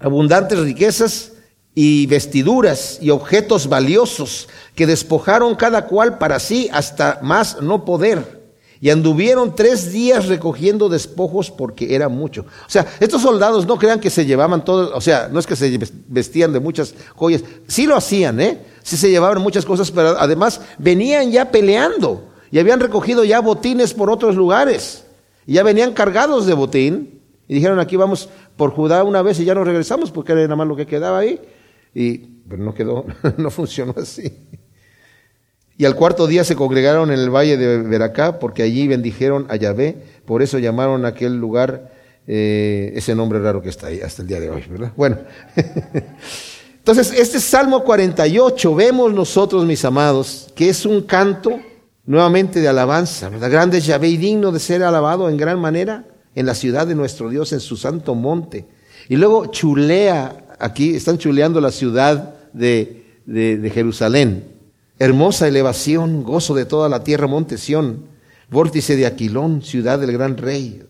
Abundantes riquezas y vestiduras y objetos valiosos que despojaron cada cual para sí hasta más no poder. Y anduvieron tres días recogiendo despojos porque era mucho. O sea, estos soldados no crean que se llevaban todo, o sea, no es que se vestían de muchas joyas, sí lo hacían, ¿eh? Sí se llevaban muchas cosas, pero además venían ya peleando y habían recogido ya botines por otros lugares. Y ya venían cargados de botín y dijeron, aquí vamos por Judá una vez y ya no regresamos porque era nada más lo que quedaba ahí. Y no quedó, no funcionó así. Y al cuarto día se congregaron en el valle de Veracá, porque allí bendijeron a Yahvé, por eso llamaron a aquel lugar eh, ese nombre raro que está ahí hasta el día de hoy, ¿verdad? Bueno, entonces este Salmo 48, vemos nosotros, mis amados, que es un canto nuevamente de alabanza, ¿verdad? Grande es Yahvé y digno de ser alabado en gran manera en la ciudad de nuestro Dios, en su santo monte. Y luego chulea, aquí están chuleando la ciudad de, de, Jerusalén. Hermosa elevación, gozo de toda la tierra, monte Sión, vórtice de Aquilón, ciudad del gran rey.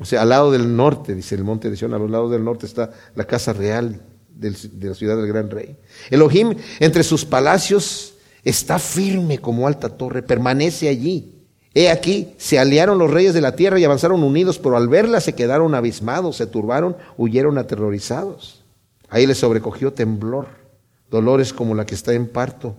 O sea, al lado del norte, dice el monte de Sión, al lado del norte está la casa real de la ciudad del gran rey. Elohim entre sus palacios está firme como alta torre, permanece allí. He aquí, se aliaron los reyes de la tierra y avanzaron unidos, pero al verla se quedaron abismados, se turbaron, huyeron aterrorizados. Ahí les sobrecogió temblor, dolores como la que está en parto,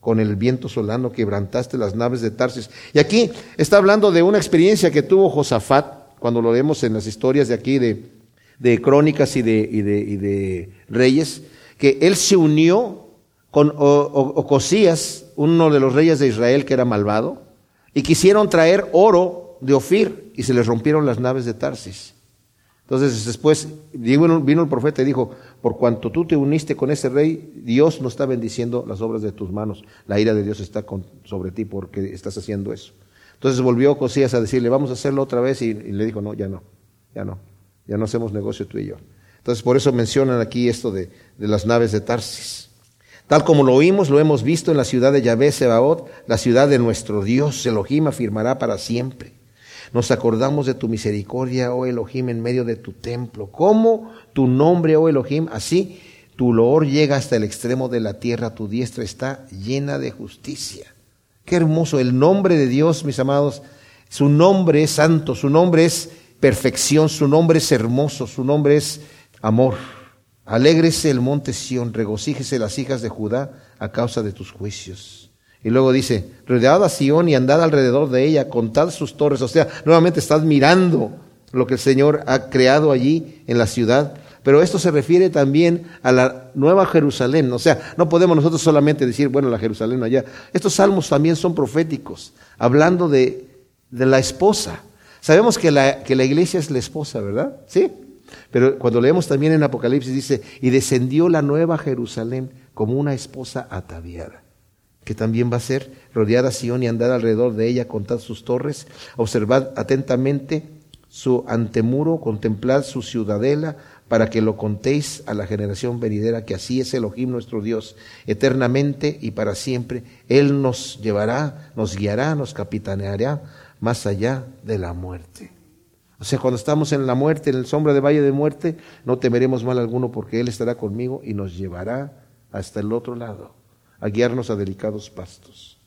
con el viento solano quebrantaste las naves de Tarsis. Y aquí está hablando de una experiencia que tuvo Josafat, cuando lo vemos en las historias de aquí de, de crónicas y de, y de, y de reyes, que él se unió con Ocosías, uno de los reyes de Israel que era malvado, y quisieron traer oro de Ofir y se les rompieron las naves de Tarsis. Entonces después vino el profeta y dijo, por cuanto tú te uniste con ese rey, Dios no está bendiciendo las obras de tus manos. La ira de Dios está sobre ti porque estás haciendo eso. Entonces volvió Ocosías a decirle, vamos a hacerlo otra vez y, le dijo, no, ya no, ya no, ya no hacemos negocio tú y yo. Entonces por eso mencionan aquí esto de las naves de Tarsis. Tal como lo oímos, lo hemos visto en la ciudad de Yahvé Sebaot, la ciudad de nuestro Dios, Elohim afirmará para siempre. Nos acordamos de tu misericordia, oh Elohim, en medio de tu templo. ¿Cómo tu nombre, oh Elohim? Así tu loor llega hasta el extremo de la tierra, tu diestra está llena de justicia. Qué hermoso el nombre de Dios, mis amados. Su nombre es santo, su nombre es perfección, su nombre es hermoso, su nombre es amor. Alégrese el monte Sión, regocíjese las hijas de Judá a causa de tus juicios. Y luego dice, rodead a Sión y andad alrededor de ella, contad sus torres. O sea, nuevamente estás mirando lo que el Señor ha creado allí en la ciudad. Pero esto se refiere también a la nueva Jerusalén. O sea, no podemos nosotros solamente decir, bueno, la Jerusalén allá. Estos salmos también son proféticos, hablando de, de la esposa. Sabemos que la, que la iglesia es la esposa, ¿verdad? ¿Sí? Pero cuando leemos también en Apocalipsis dice, y descendió la nueva Jerusalén como una esposa ataviada, que también va a ser rodeada Sion y andar alrededor de ella, contad sus torres, observad atentamente su antemuro, contemplad su ciudadela, para que lo contéis a la generación venidera, que así es Elohim nuestro Dios, eternamente y para siempre. Él nos llevará, nos guiará, nos capitaneará más allá de la muerte. O sea, cuando estamos en la muerte, en el sombra de valle de muerte, no temeremos mal alguno porque Él estará conmigo y nos llevará hasta el otro lado, a guiarnos a delicados pastos.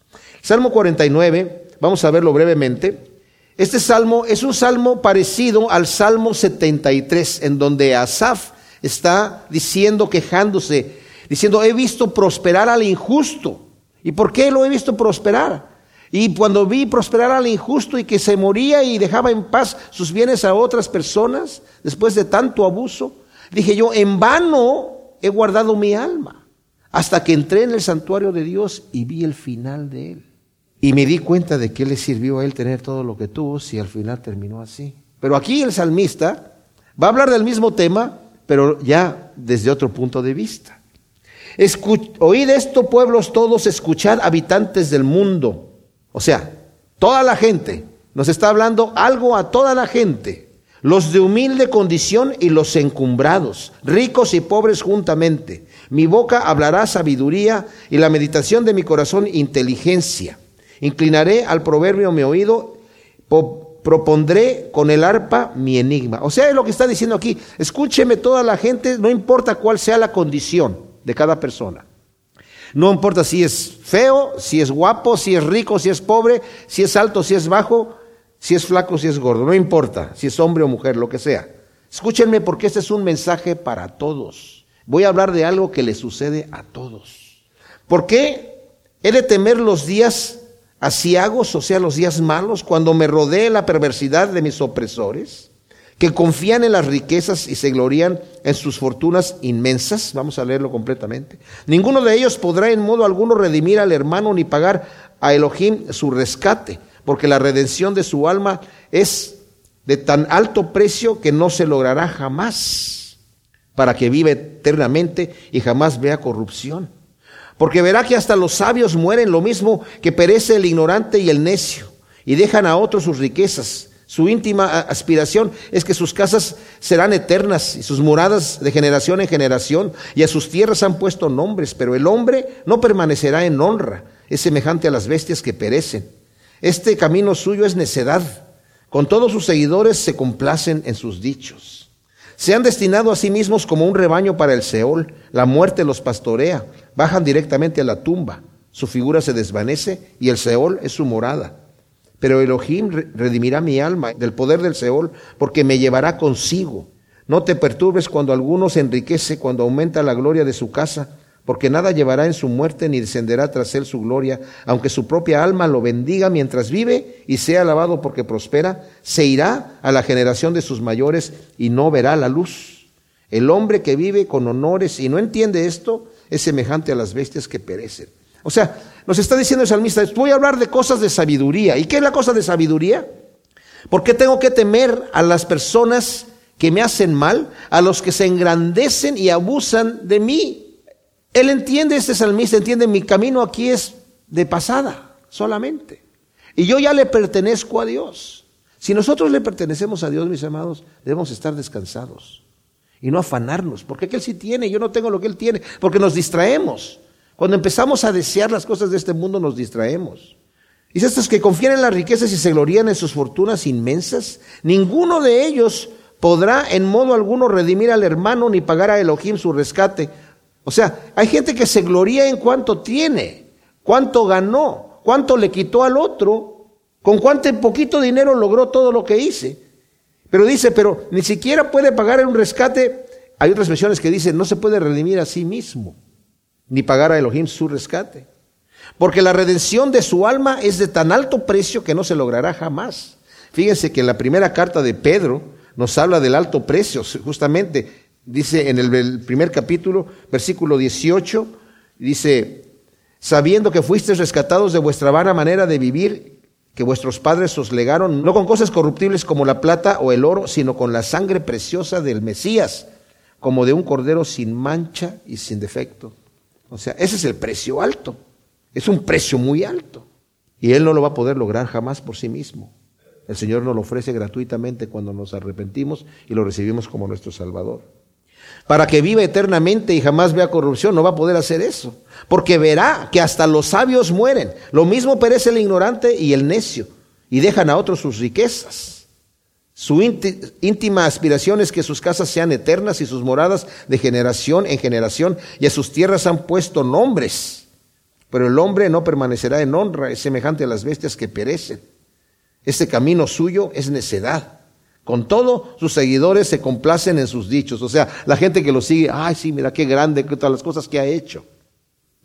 Salmo 49, vamos a verlo brevemente. Este salmo es un salmo parecido al Salmo 73, en donde Asaf está diciendo, quejándose, diciendo, he visto prosperar al injusto. ¿Y por qué lo he visto prosperar? Y cuando vi prosperar al injusto y que se moría y dejaba en paz sus bienes a otras personas, después de tanto abuso, dije yo, en vano he guardado mi alma, hasta que entré en el santuario de Dios y vi el final de él. Y me di cuenta de que le sirvió a él tener todo lo que tuvo si al final terminó así. Pero aquí el salmista va a hablar del mismo tema, pero ya desde otro punto de vista. oíd esto, pueblos todos, escuchad, habitantes del mundo. O sea, toda la gente, nos está hablando algo a toda la gente, los de humilde condición y los encumbrados, ricos y pobres juntamente. Mi boca hablará sabiduría y la meditación de mi corazón inteligencia. Inclinaré al proverbio mi oído, propondré con el arpa mi enigma. O sea, es lo que está diciendo aquí. Escúcheme toda la gente, no importa cuál sea la condición de cada persona. No importa si es feo, si es guapo, si es rico, si es pobre, si es alto, si es bajo, si es flaco, si es gordo. No importa si es hombre o mujer, lo que sea. Escúchenme porque este es un mensaje para todos. Voy a hablar de algo que le sucede a todos. ¿Por qué he de temer los días asiagos, o sea, los días malos, cuando me rodee la perversidad de mis opresores? que confían en las riquezas y se glorían en sus fortunas inmensas. Vamos a leerlo completamente. Ninguno de ellos podrá en modo alguno redimir al hermano ni pagar a Elohim su rescate, porque la redención de su alma es de tan alto precio que no se logrará jamás, para que viva eternamente y jamás vea corrupción. Porque verá que hasta los sabios mueren lo mismo que perece el ignorante y el necio, y dejan a otros sus riquezas Su íntima aspiración es que sus casas serán eternas y sus moradas de generación en generación, y a sus tierras han puesto nombres, pero el hombre no permanecerá en honra, es semejante a las bestias que perecen. Este camino suyo es necedad, con todos sus seguidores se complacen en sus dichos. Se han destinado a sí mismos como un rebaño para el Seol, la muerte los pastorea, bajan directamente a la tumba, su figura se desvanece y el Seol es su morada. Pero Elohim redimirá mi alma del poder del Seol, porque me llevará consigo. No te perturbes cuando alguno se enriquece, cuando aumenta la gloria de su casa, porque nada llevará en su muerte ni descenderá tras él su gloria, aunque su propia alma lo bendiga mientras vive y sea alabado porque prospera, se irá a la generación de sus mayores y no verá la luz. El hombre que vive con honores y no entiende esto es semejante a las bestias que perecen. O sea, nos está diciendo el salmista, voy a hablar de cosas de sabiduría. ¿Y qué es la cosa de sabiduría? ¿Por qué tengo que temer a las personas que me hacen mal, a los que se engrandecen y abusan de mí? Él entiende, este salmista entiende, mi camino aquí es de pasada solamente. Y yo ya le pertenezco a Dios. Si nosotros le pertenecemos a Dios, mis amados, debemos estar descansados y no afanarnos, porque Él sí tiene, yo no tengo lo que Él tiene, porque nos distraemos. Cuando empezamos a desear las cosas de este mundo nos distraemos. Dice estos que confían en las riquezas y se glorían en sus fortunas inmensas, ninguno de ellos podrá en modo alguno redimir al hermano ni pagar a Elohim su rescate. O sea, hay gente que se gloría en cuánto tiene, cuánto ganó, cuánto le quitó al otro, con cuánto poquito dinero logró todo lo que hice. Pero dice, pero ni siquiera puede pagar un rescate. Hay otras versiones que dicen, no se puede redimir a sí mismo ni pagar a Elohim su rescate. Porque la redención de su alma es de tan alto precio que no se logrará jamás. Fíjense que en la primera carta de Pedro nos habla del alto precio, justamente dice en el primer capítulo, versículo 18, dice, sabiendo que fuisteis rescatados de vuestra vana manera de vivir, que vuestros padres os legaron, no con cosas corruptibles como la plata o el oro, sino con la sangre preciosa del Mesías, como de un cordero sin mancha y sin defecto. O sea, ese es el precio alto. Es un precio muy alto. Y Él no lo va a poder lograr jamás por sí mismo. El Señor nos lo ofrece gratuitamente cuando nos arrepentimos y lo recibimos como nuestro Salvador. Para que viva eternamente y jamás vea corrupción, no va a poder hacer eso. Porque verá que hasta los sabios mueren. Lo mismo perece el ignorante y el necio. Y dejan a otros sus riquezas. Su íntima aspiración es que sus casas sean eternas y sus moradas de generación en generación, y a sus tierras han puesto nombres. Pero el hombre no permanecerá en honra, es semejante a las bestias que perecen. Este camino suyo es necedad. Con todo, sus seguidores se complacen en sus dichos. O sea, la gente que lo sigue, ay, sí, mira qué grande, todas las cosas que ha hecho.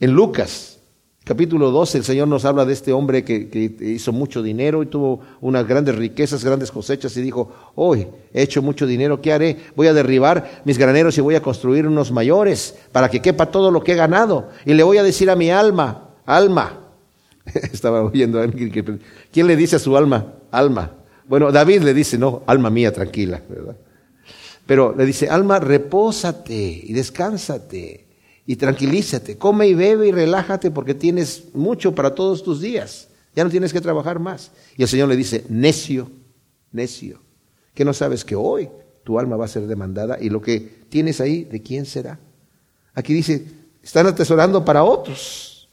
En Lucas capítulo 12 el Señor nos habla de este hombre que, hizo mucho dinero y tuvo unas grandes riquezas, grandes cosechas y dijo, hoy he hecho mucho dinero, ¿qué haré? Voy a derribar mis graneros y voy a construir unos mayores para que quepa todo lo que he ganado. Y le voy a decir a mi alma, alma, estaba oyendo a alguien que, ¿quién le dice a su alma? Alma. Bueno, David le dice, no, alma mía, tranquila, ¿verdad? Pero le dice, alma, repósate y descánsate y tranquilízate, come y bebe y relájate porque tienes mucho para todos tus días. Ya no tienes que trabajar más. Y el Señor le dice, necio, necio, que no sabes que hoy tu alma va a ser demandada y lo que tienes ahí, ¿de quién será? Aquí dice, están atesorando para otros,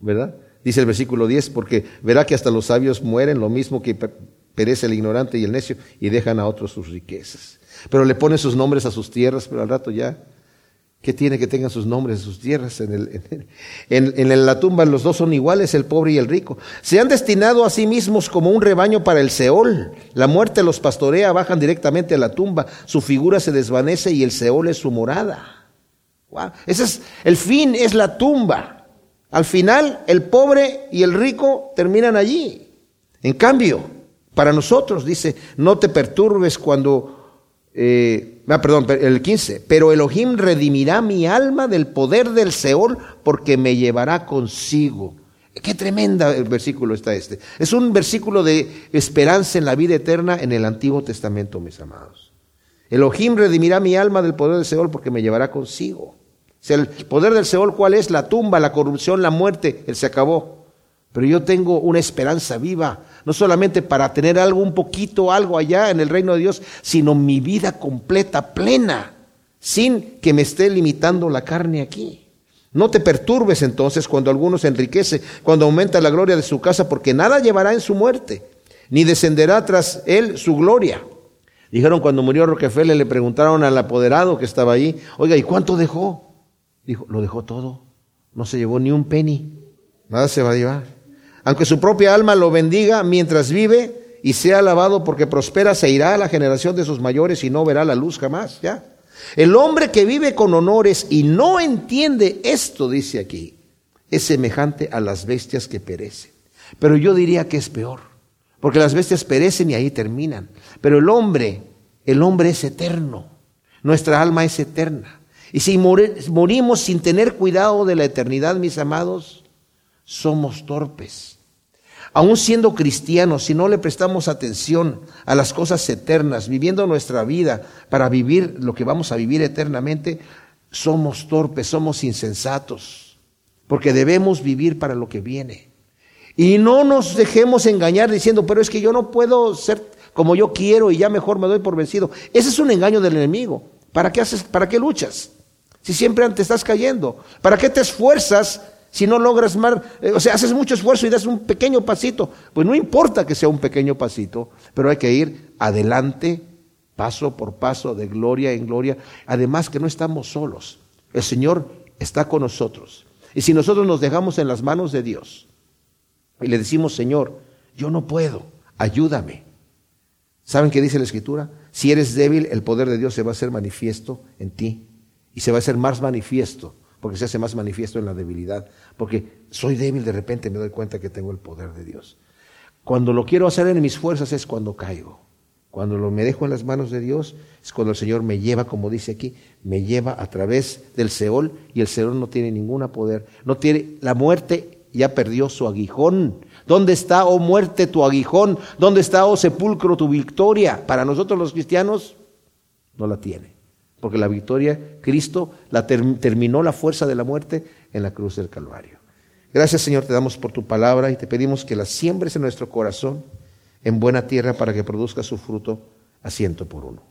¿verdad? Dice el versículo 10, porque verá que hasta los sabios mueren, lo mismo que perece el ignorante y el necio, y dejan a otros sus riquezas. Pero le ponen sus nombres a sus tierras, pero al rato ya ¿Qué tiene que tengan sus nombres, sus tierras? En, en, la tumba los dos son iguales, el pobre y el rico. Se han destinado a sí mismos como un rebaño para el Seol. La muerte los pastorea, bajan directamente a la tumba. Su figura se desvanece y el Seol es su morada. Ese es, el fin es la tumba. Al final, el pobre y el rico terminan allí. En cambio, para nosotros, dice, no te perturbes cuando eh, ah, perdón, el 15, pero Elohim redimirá mi alma del poder del Seol porque me llevará consigo. Qué tremenda el versículo está este. Es un versículo de esperanza en la vida eterna en el Antiguo Testamento, mis amados. Elohim redimirá mi alma del poder del Seol porque me llevará consigo. el poder del Seol, ¿cuál es? La tumba, la corrupción, la muerte. Él se acabó. Pero yo tengo una esperanza viva, no solamente para tener algo, un poquito, algo allá en el reino de Dios, sino mi vida completa, plena, sin que me esté limitando la carne aquí. No te perturbes entonces cuando alguno se enriquece, cuando aumenta la gloria de su casa, porque nada llevará en su muerte, ni descenderá tras él su gloria. Dijeron cuando murió Rockefeller, le preguntaron al apoderado que estaba ahí, oiga, ¿y cuánto dejó? Dijo, lo dejó todo, no se llevó ni un penny, nada se va a llevar. Aunque su propia alma lo bendiga mientras vive y sea alabado porque prospera, se irá a la generación de sus mayores y no verá la luz jamás, ya. El hombre que vive con honores y no entiende esto, dice aquí, es semejante a las bestias que perecen. Pero yo diría que es peor, porque las bestias perecen y ahí terminan. Pero el hombre, el hombre es eterno, nuestra alma es eterna. Y si morimos sin tener cuidado de la eternidad, mis amados, somos torpes aún siendo cristianos, si no le prestamos atención a las cosas eternas, viviendo nuestra vida para vivir lo que vamos a vivir eternamente, somos torpes, somos insensatos, porque debemos vivir para lo que viene. Y no nos dejemos engañar diciendo, pero es que yo no puedo ser como yo quiero y ya mejor me doy por vencido. Ese es un engaño del enemigo. ¿Para qué haces, para qué luchas? Si siempre te estás cayendo, ¿para qué te esfuerzas si no logras más, eh, o sea, haces mucho esfuerzo y das un pequeño pasito, pues no importa que sea un pequeño pasito, pero hay que ir adelante, paso por paso, de gloria en gloria. Además que no estamos solos, el Señor está con nosotros. Y si nosotros nos dejamos en las manos de Dios y le decimos, Señor, yo no puedo, ayúdame. ¿Saben qué dice la Escritura? Si eres débil, el poder de Dios se va a hacer manifiesto en ti y se va a hacer más manifiesto porque se hace más manifiesto en la debilidad, porque soy débil, de repente me doy cuenta que tengo el poder de Dios. Cuando lo quiero hacer en mis fuerzas es cuando caigo. Cuando lo me dejo en las manos de Dios es cuando el Señor me lleva, como dice aquí, me lleva a través del Seol y el Seol no tiene ningún poder. No tiene la muerte ya perdió su aguijón. ¿Dónde está, oh muerte, tu aguijón? ¿Dónde está, oh sepulcro, tu victoria? Para nosotros los cristianos no la tiene porque la victoria, Cristo la terminó la fuerza de la muerte en la cruz del Calvario. Gracias Señor, te damos por tu palabra y te pedimos que la siembres en nuestro corazón en buena tierra para que produzca su fruto a ciento por uno.